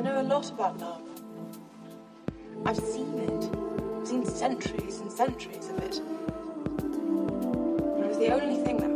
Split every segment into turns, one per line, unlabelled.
I know a lot about love. I've seen it, I've seen centuries and centuries of it. It was the only thing that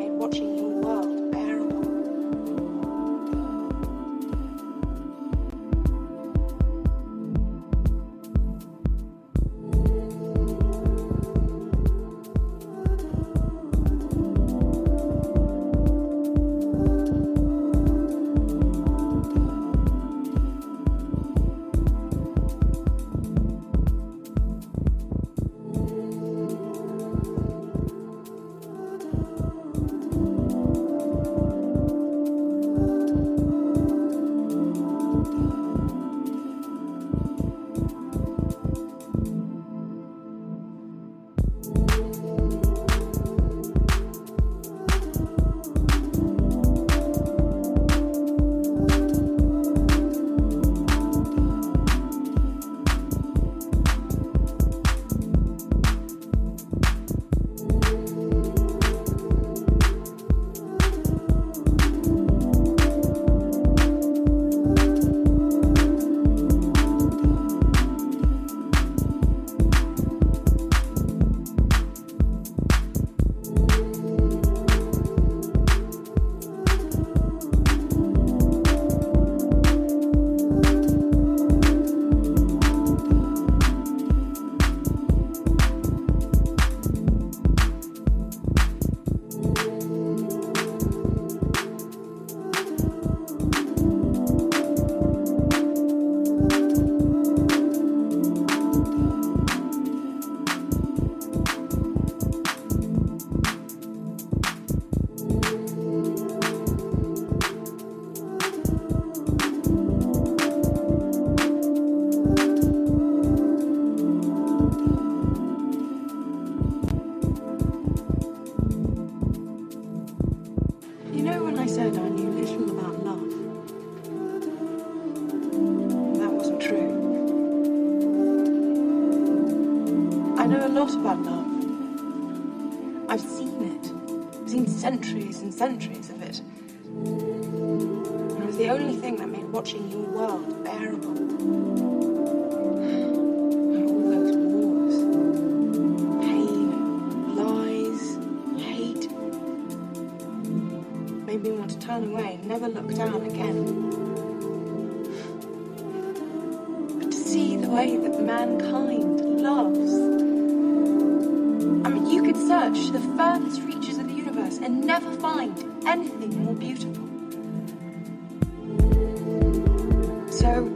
turn away and never look down again. But to see the way that mankind loves. I mean, you could search the furthest reaches of the universe and never find anything more beautiful. So,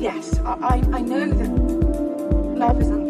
yes, I, I know that love is unconditional.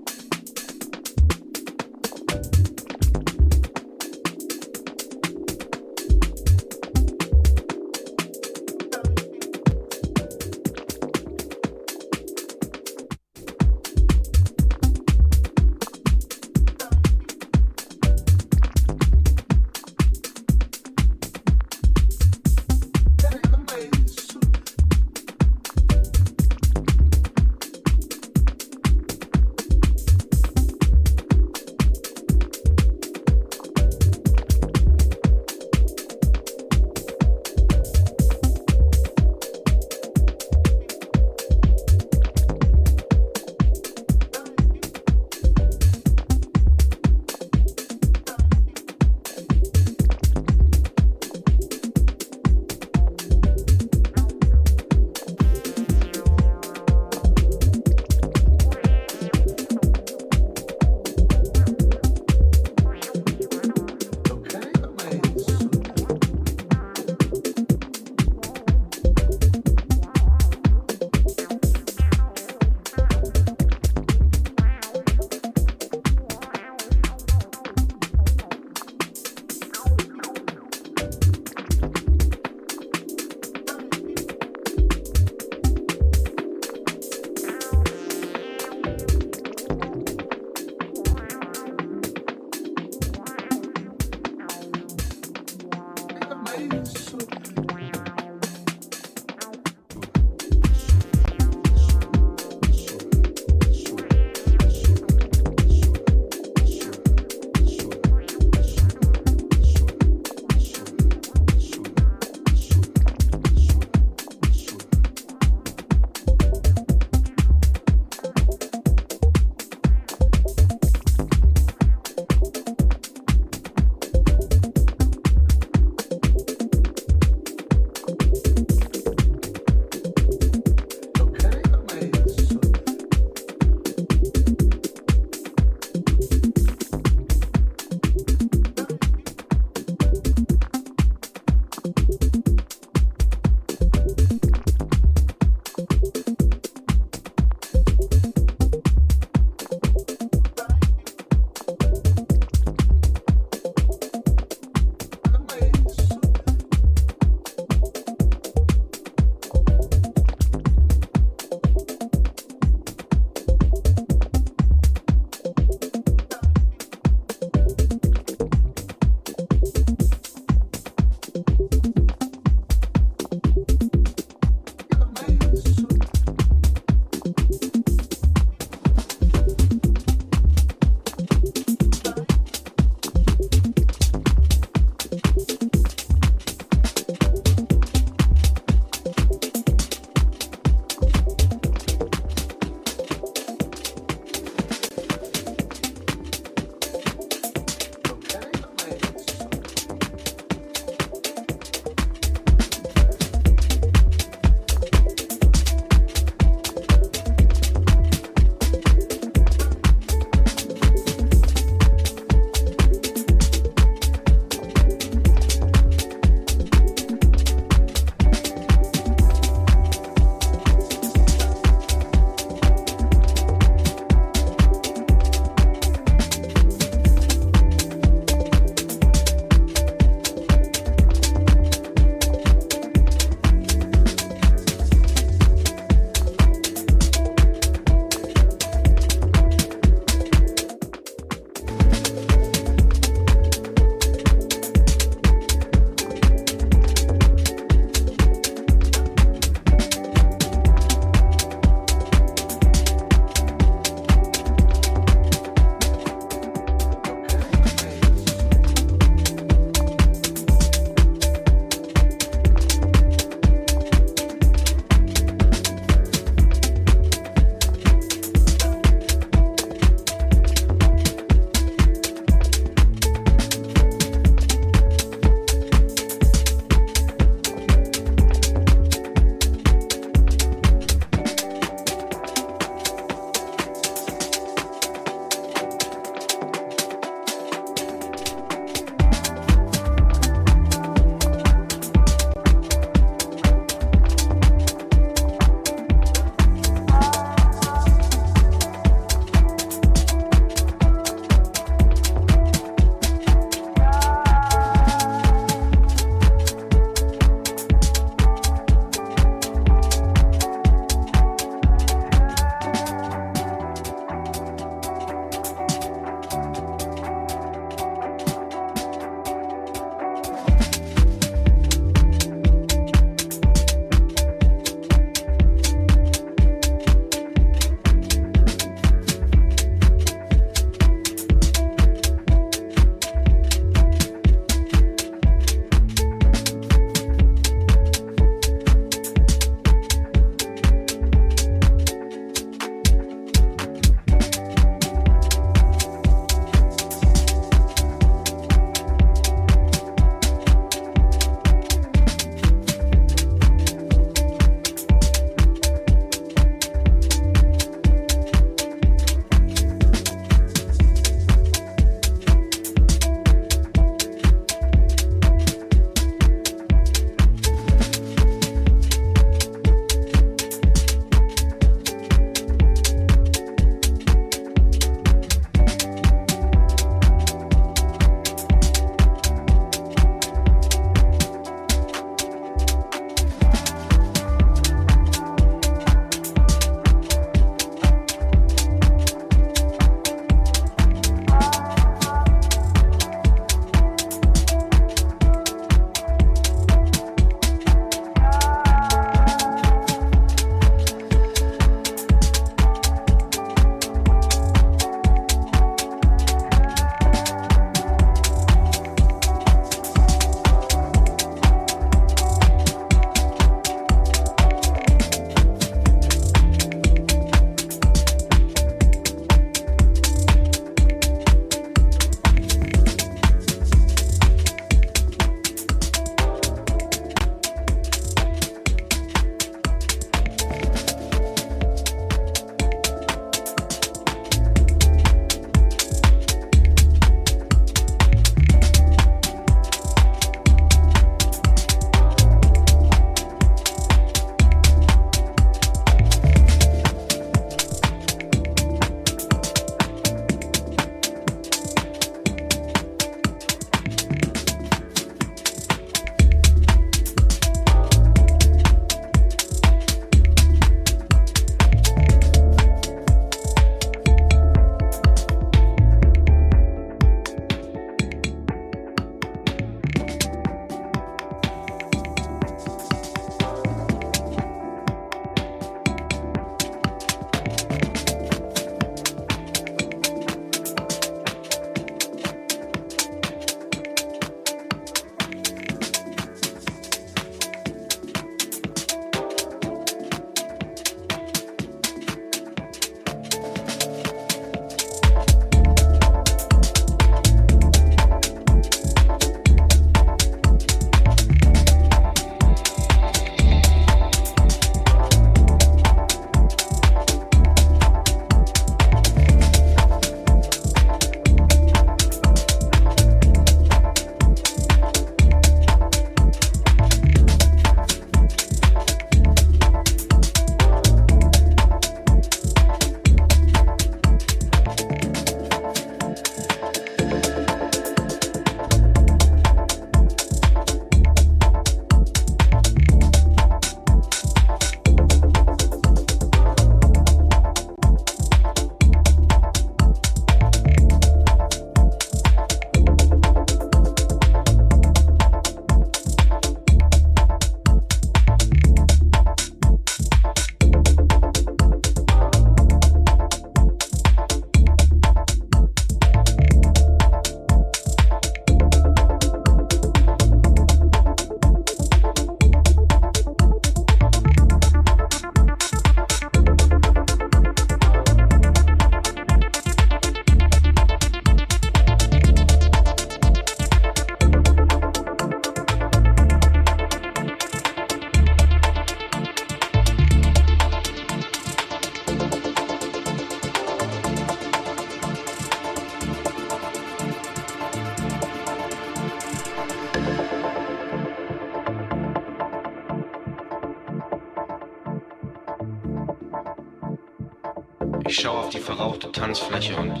Ich schaue auf die verrauchte Tanzfläche und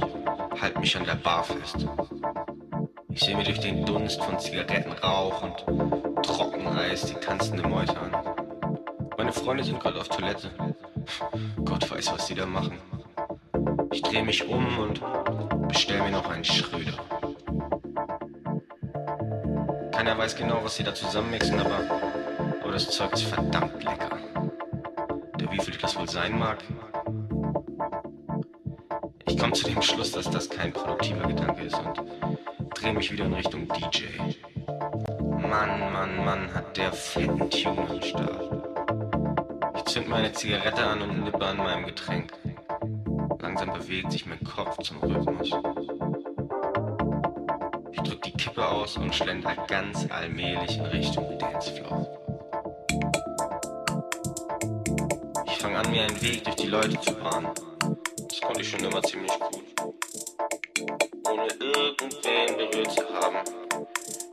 halte mich an der Bar fest. Ich sehe mir durch den Dunst von Zigarettenrauch und Trockeneis die tanzende Meute an. Meine Freunde sind gerade auf Toilette. Gott weiß, was sie da machen. Ich drehe mich um und bestell mir noch einen Schröder. Keiner weiß genau, was sie da zusammenmixen, aber, aber das Zeug ist verdammt lecker. Der wie viel das wohl sein mag? Komme zu dem Schluss, dass das kein produktiver Gedanke ist und drehe mich wieder in Richtung DJ. Mann, Mann, Mann, hat der fetten Tune am Start. Ich zünd meine Zigarette an und nippe an meinem Getränk. Langsam bewegt sich mein Kopf zum Rhythmus. Ich drück die Kippe aus und schlender ganz allmählich in Richtung Dancefloor. Ich fange an, mir einen Weg durch die Leute zu bahnen. Konnte ich schon immer ziemlich gut. Ohne irgendwen berührt zu haben,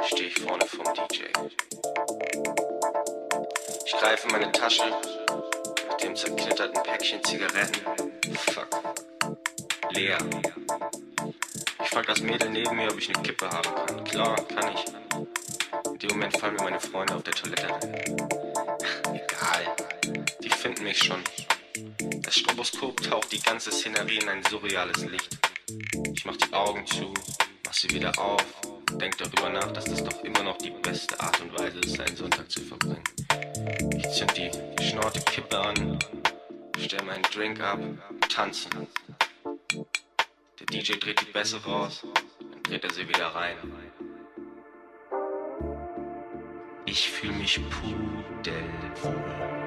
stehe ich vorne vom DJ. Ich greife meine Tasche Ich fühle mich pudelwohl.